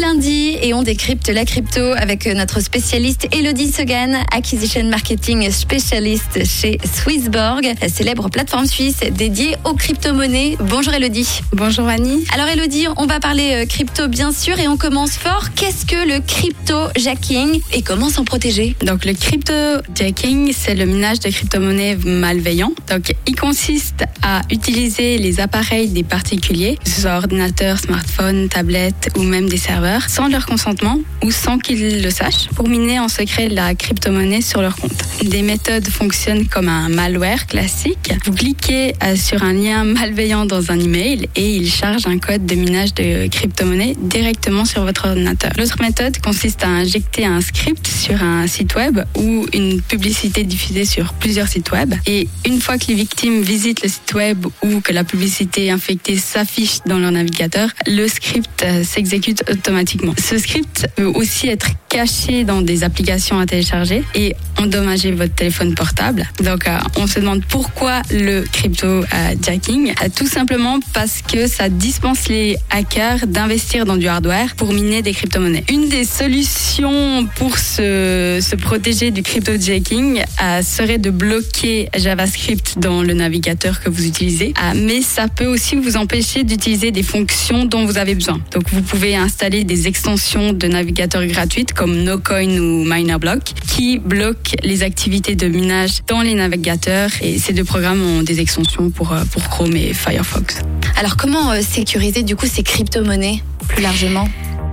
lundi et on décrypte la crypto avec notre spécialiste Elodie Segan, Acquisition Marketing Spécialiste chez Swissborg, la célèbre plateforme suisse dédiée aux crypto-monnaies. Bonjour Elodie. Bonjour Annie. Alors Elodie, on va parler euh, crypto bien sûr et on commence fort. Qu'est-ce que le crypto-jacking et comment s'en protéger? Donc le crypto-jacking, c'est le minage de crypto-monnaies malveillants. Donc il consiste à utiliser les appareils des particuliers, que ce soit ordinateur, smartphone, tablette ou même des serveurs, sans leur consentement ou sans qu'ils le sachent, pour miner en secret la crypto-monnaie sur leur compte. Des méthodes fonctionnent comme un malware classique. Vous cliquez euh, sur un lien malveillant dans un email et il charge un code de minage de crypto-monnaie directement sur votre ordinateur. L'autre méthode consiste à injecter un script sur un site web ou une publicité diffusée sur plusieurs sites web. Et une fois que les victimes visitent le site web ou que la publicité infectée s'affiche dans leur navigateur, le script euh, s'exécute automatiquement. Ce script peut aussi être caché dans des applications à télécharger et endommager votre téléphone portable. Donc, euh, on se demande pourquoi le crypto euh, jacking. Euh, tout simplement parce que ça dispense les hackers d'investir dans du hardware pour miner des crypto-monnaies. Une des solutions pour se, se protéger du crypto jacking serait de bloquer JavaScript dans le navigateur que vous utilisez. Mais ça peut aussi vous empêcher d'utiliser des fonctions dont vous avez besoin. Donc, vous pouvez installer des extensions de navigateurs gratuites comme NoCoin ou MinerBlock qui bloquent les activités de minage dans les navigateurs. Et ces deux programmes ont des extensions pour, euh, pour Chrome et Firefox. Alors comment euh, sécuriser du coup ces crypto-monnaies plus largement?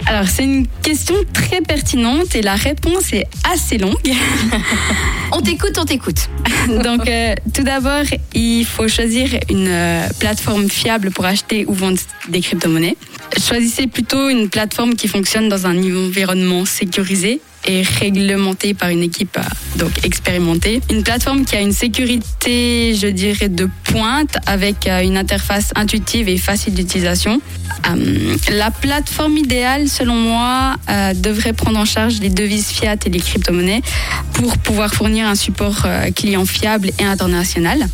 Alors, c'est une question très pertinente et la réponse est assez longue. On t'écoute, on t'écoute. Donc, euh, tout d'abord, il faut choisir une euh, plateforme fiable pour acheter ou vendre des crypto-monnaies. Choisissez plutôt une plateforme qui fonctionne dans un environnement sécurisé et réglementé par une équipe euh, donc expérimentée. Une plateforme qui a une sécurité, je dirais, de pointe avec euh, une interface intuitive et facile d'utilisation. Euh, la plateforme idéale, selon moi, devrait prendre en charge les devises fiat et les crypto-monnaies pour pouvoir fournir un support client fiable et international.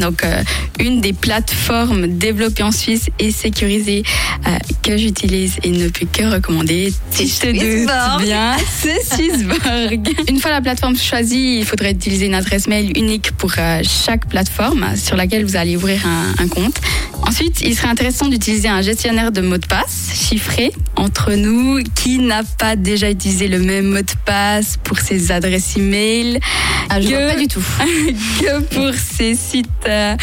Donc, euh, une des plateformes développées en Suisse et sécurisées euh, que j'utilise et ne peux que recommander, C'est si je te doutes Swissborg. bien, c'est Swissborg. une fois la plateforme choisie, il faudrait utiliser une adresse mail unique pour euh, chaque plateforme sur laquelle vous allez ouvrir un, un compte. Ensuite, il serait intéressant d'utiliser un gestionnaire de mots de passe chiffré entre nous. Qui n'a pas déjà utilisé le même mot de passe pour ses adresses email Ah, je Que- vois pas du tout. que pour ces sites euh,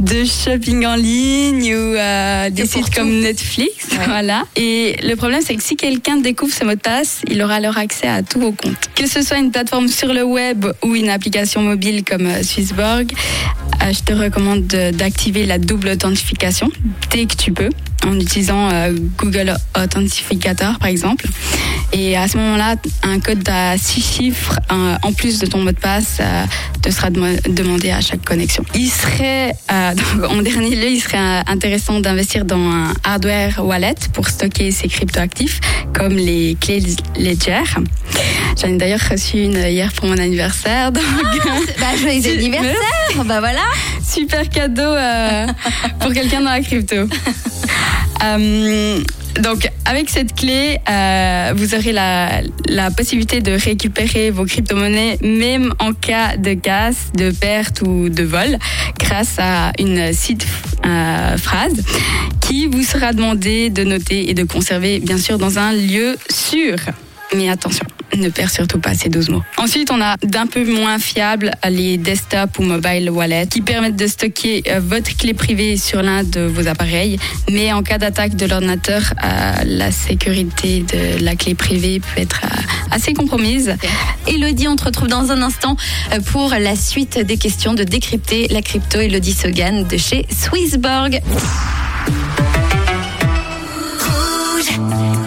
de shopping en ligne ou euh, des sites comme Netflix. Voilà. Et le problème, c'est que si quelqu'un découvre ce mot de passe, il aura alors accès à tous vos comptes. Que ce soit une plateforme sur le web ou une application mobile comme euh, Swissborg, euh, je te recommande de- d'activer la double authentification dès que tu peux en utilisant euh, Google Authentificator par exemple. Et à ce moment-là, un code à six chiffres euh, en plus de ton mot de passe euh, te sera dem- demandé à chaque connexion. Il serait, euh, donc, en dernier lieu, il serait intéressant d'investir dans un hardware wallet pour stocker ses cryptoactifs, comme les clés Ledger. J'en ai d'ailleurs reçu une hier pour mon anniversaire. Donc, bah, joyeux anniversaire. Bah voilà. super cadeau euh, pour quelqu'un dans la crypto. Euh, donc, avec cette clé, euh, vous aurez la, possibilité de récupérer vos crypto-monnaies, même en cas de casse, de perte ou de vol, grâce à une site euh, phrase qui vous sera demandé de noter et de conserver, bien sûr, dans un lieu sûr. Mais attention, ne perds surtout pas ces 12 mots. Ensuite, on a d'un peu moins fiable les desktop ou mobile wallets qui permettent de stocker euh, votre clé privée sur l'un de vos appareils. Mais en cas d'attaque de l'ordinateur, euh, la sécurité de la clé privée peut être euh, assez compromise. Elodie, on te retrouve dans un instant pour la suite des questions de décrypter la crypto. Elodie Sogan de chez Swissborg. Rouge.